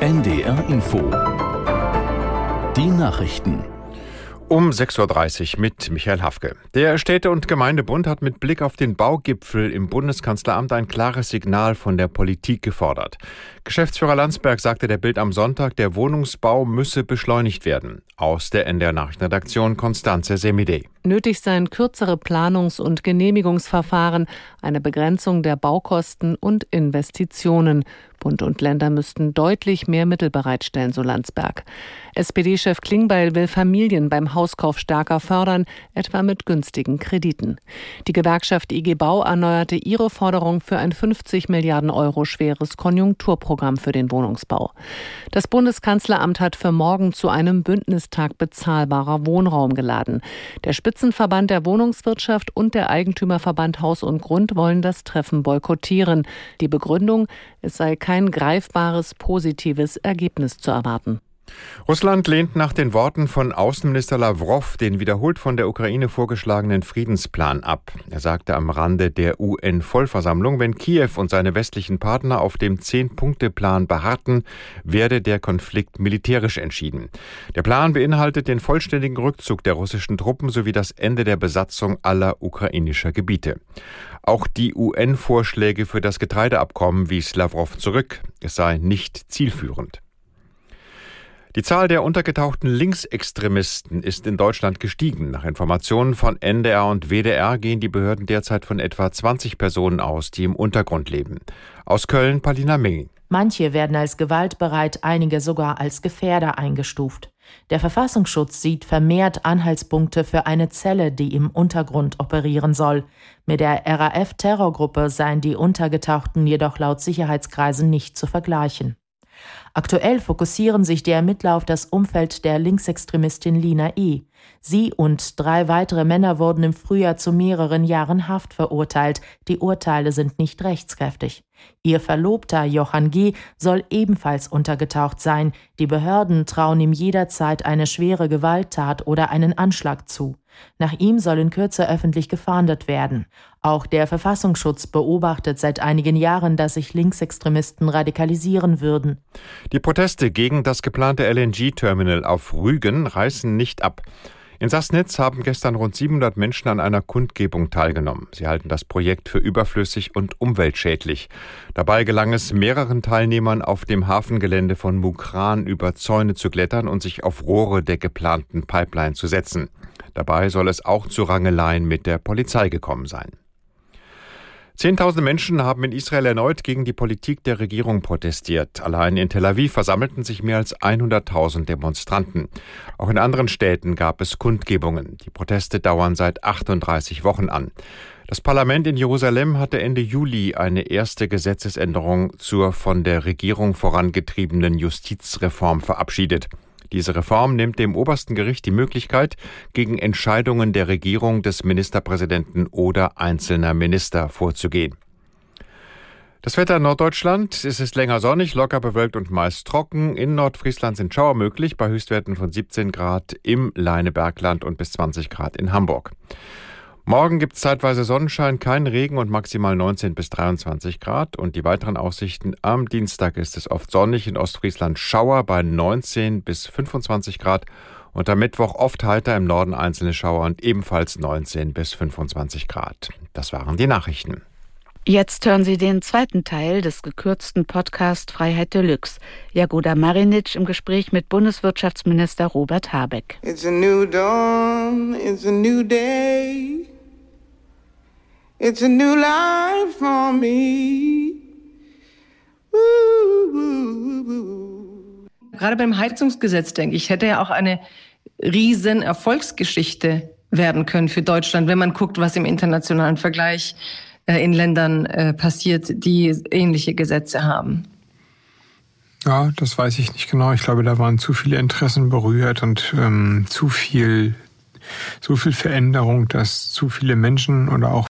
NDR Info. Die Nachrichten. Um 6.30 Uhr mit Michael Hafke. Der Städte- und Gemeindebund hat mit Blick auf den Baugipfel im Bundeskanzleramt ein klares Signal von der Politik gefordert. Geschäftsführer Landsberg sagte der Bild am Sonntag, der Wohnungsbau müsse beschleunigt werden. Aus der NDR Nachrichtenredaktion Konstanze Semidey. Nötig seien kürzere Planungs- und Genehmigungsverfahren, eine Begrenzung der Baukosten und Investitionen. Bund und Länder müssten deutlich mehr Mittel bereitstellen, so Landsberg. SPD-Chef Klingbeil will Familien beim Hauskauf stärker fördern, etwa mit günstigen Krediten. Die Gewerkschaft IG Bau erneuerte ihre Forderung für ein 50 Milliarden Euro schweres Konjunkturprogramm für den Wohnungsbau. Das Bundeskanzleramt hat für morgen zu einem Bündnistag bezahlbarer Wohnraum geladen. Der Spitzenverband der Wohnungswirtschaft und der Eigentümerverband Haus und Grund wollen das Treffen boykottieren. Die Begründung, es sei kein greifbares positives Ergebnis zu erwarten. Russland lehnt nach den Worten von Außenminister Lavrov den wiederholt von der Ukraine vorgeschlagenen Friedensplan ab. Er sagte am Rande der UN-Vollversammlung, wenn Kiew und seine westlichen Partner auf dem Zehn-Punkte-Plan beharrten, werde der Konflikt militärisch entschieden. Der Plan beinhaltet den vollständigen Rückzug der russischen Truppen sowie das Ende der Besatzung aller ukrainischer Gebiete. Auch die UN-Vorschläge für das Getreideabkommen wies Lavrov zurück. Es sei nicht zielführend. Die Zahl der untergetauchten Linksextremisten ist in Deutschland gestiegen. Nach Informationen von NDR und WDR gehen die Behörden derzeit von etwa 20 Personen aus, die im Untergrund leben. Aus Köln Palina Ming. Manche werden als gewaltbereit, einige sogar als Gefährder eingestuft. Der Verfassungsschutz sieht vermehrt Anhaltspunkte für eine Zelle, die im Untergrund operieren soll. Mit der RAF-Terrorgruppe seien die Untergetauchten jedoch laut Sicherheitskreisen nicht zu vergleichen. Aktuell fokussieren sich die Ermittler auf das Umfeld der Linksextremistin Lina E. Sie und drei weitere Männer wurden im Frühjahr zu mehreren Jahren Haft verurteilt. Die Urteile sind nicht rechtskräftig. Ihr Verlobter Johann G. soll ebenfalls untergetaucht sein. Die Behörden trauen ihm jederzeit eine schwere Gewalttat oder einen Anschlag zu. Nach ihm soll in Kürze öffentlich gefahndet werden. Auch der Verfassungsschutz beobachtet seit einigen Jahren, dass sich Linksextremisten radikalisieren würden. Die Proteste gegen das geplante LNG-Terminal auf Rügen reißen nicht ab. In Sassnitz haben gestern rund 700 Menschen an einer Kundgebung teilgenommen. Sie halten das Projekt für überflüssig und umweltschädlich. Dabei gelang es mehreren Teilnehmern auf dem Hafengelände von Mukran über Zäune zu klettern und sich auf Rohre der geplanten Pipeline zu setzen. Dabei soll es auch zu Rangeleien mit der Polizei gekommen sein. Zehntausende Menschen haben in Israel erneut gegen die Politik der Regierung protestiert. Allein in Tel Aviv versammelten sich mehr als 100.000 Demonstranten. Auch in anderen Städten gab es Kundgebungen. Die Proteste dauern seit 38 Wochen an. Das Parlament in Jerusalem hatte Ende Juli eine erste Gesetzesänderung zur von der Regierung vorangetriebenen Justizreform verabschiedet. Diese Reform nimmt dem obersten Gericht die Möglichkeit, gegen Entscheidungen der Regierung des Ministerpräsidenten oder einzelner Minister vorzugehen. Das Wetter in Norddeutschland es ist länger sonnig, locker bewölkt und meist trocken. In Nordfriesland sind Schauer möglich bei Höchstwerten von 17 Grad im Leinebergland und bis 20 Grad in Hamburg. Morgen gibt es zeitweise Sonnenschein, kein Regen und maximal 19 bis 23 Grad. Und die weiteren Aussichten am Dienstag ist es oft sonnig in Ostfriesland Schauer bei 19 bis 25 Grad. Und am Mittwoch oft heiter im Norden einzelne Schauer und ebenfalls 19 bis 25 Grad. Das waren die Nachrichten. Jetzt hören Sie den zweiten Teil des gekürzten Podcast Freiheit Deluxe. Jagoda Marinic im Gespräch mit Bundeswirtschaftsminister Robert Habeck. It's a new dawn, it's a new day. It's a new life for me. Gerade beim Heizungsgesetz, denke ich, hätte ja auch eine riesen Erfolgsgeschichte werden können für Deutschland, wenn man guckt, was im internationalen Vergleich äh, in Ländern äh, passiert, die ähnliche Gesetze haben. Ja, das weiß ich nicht genau. Ich glaube, da waren zu viele Interessen berührt und ähm, zu viel so viel Veränderung, dass zu viele Menschen oder auch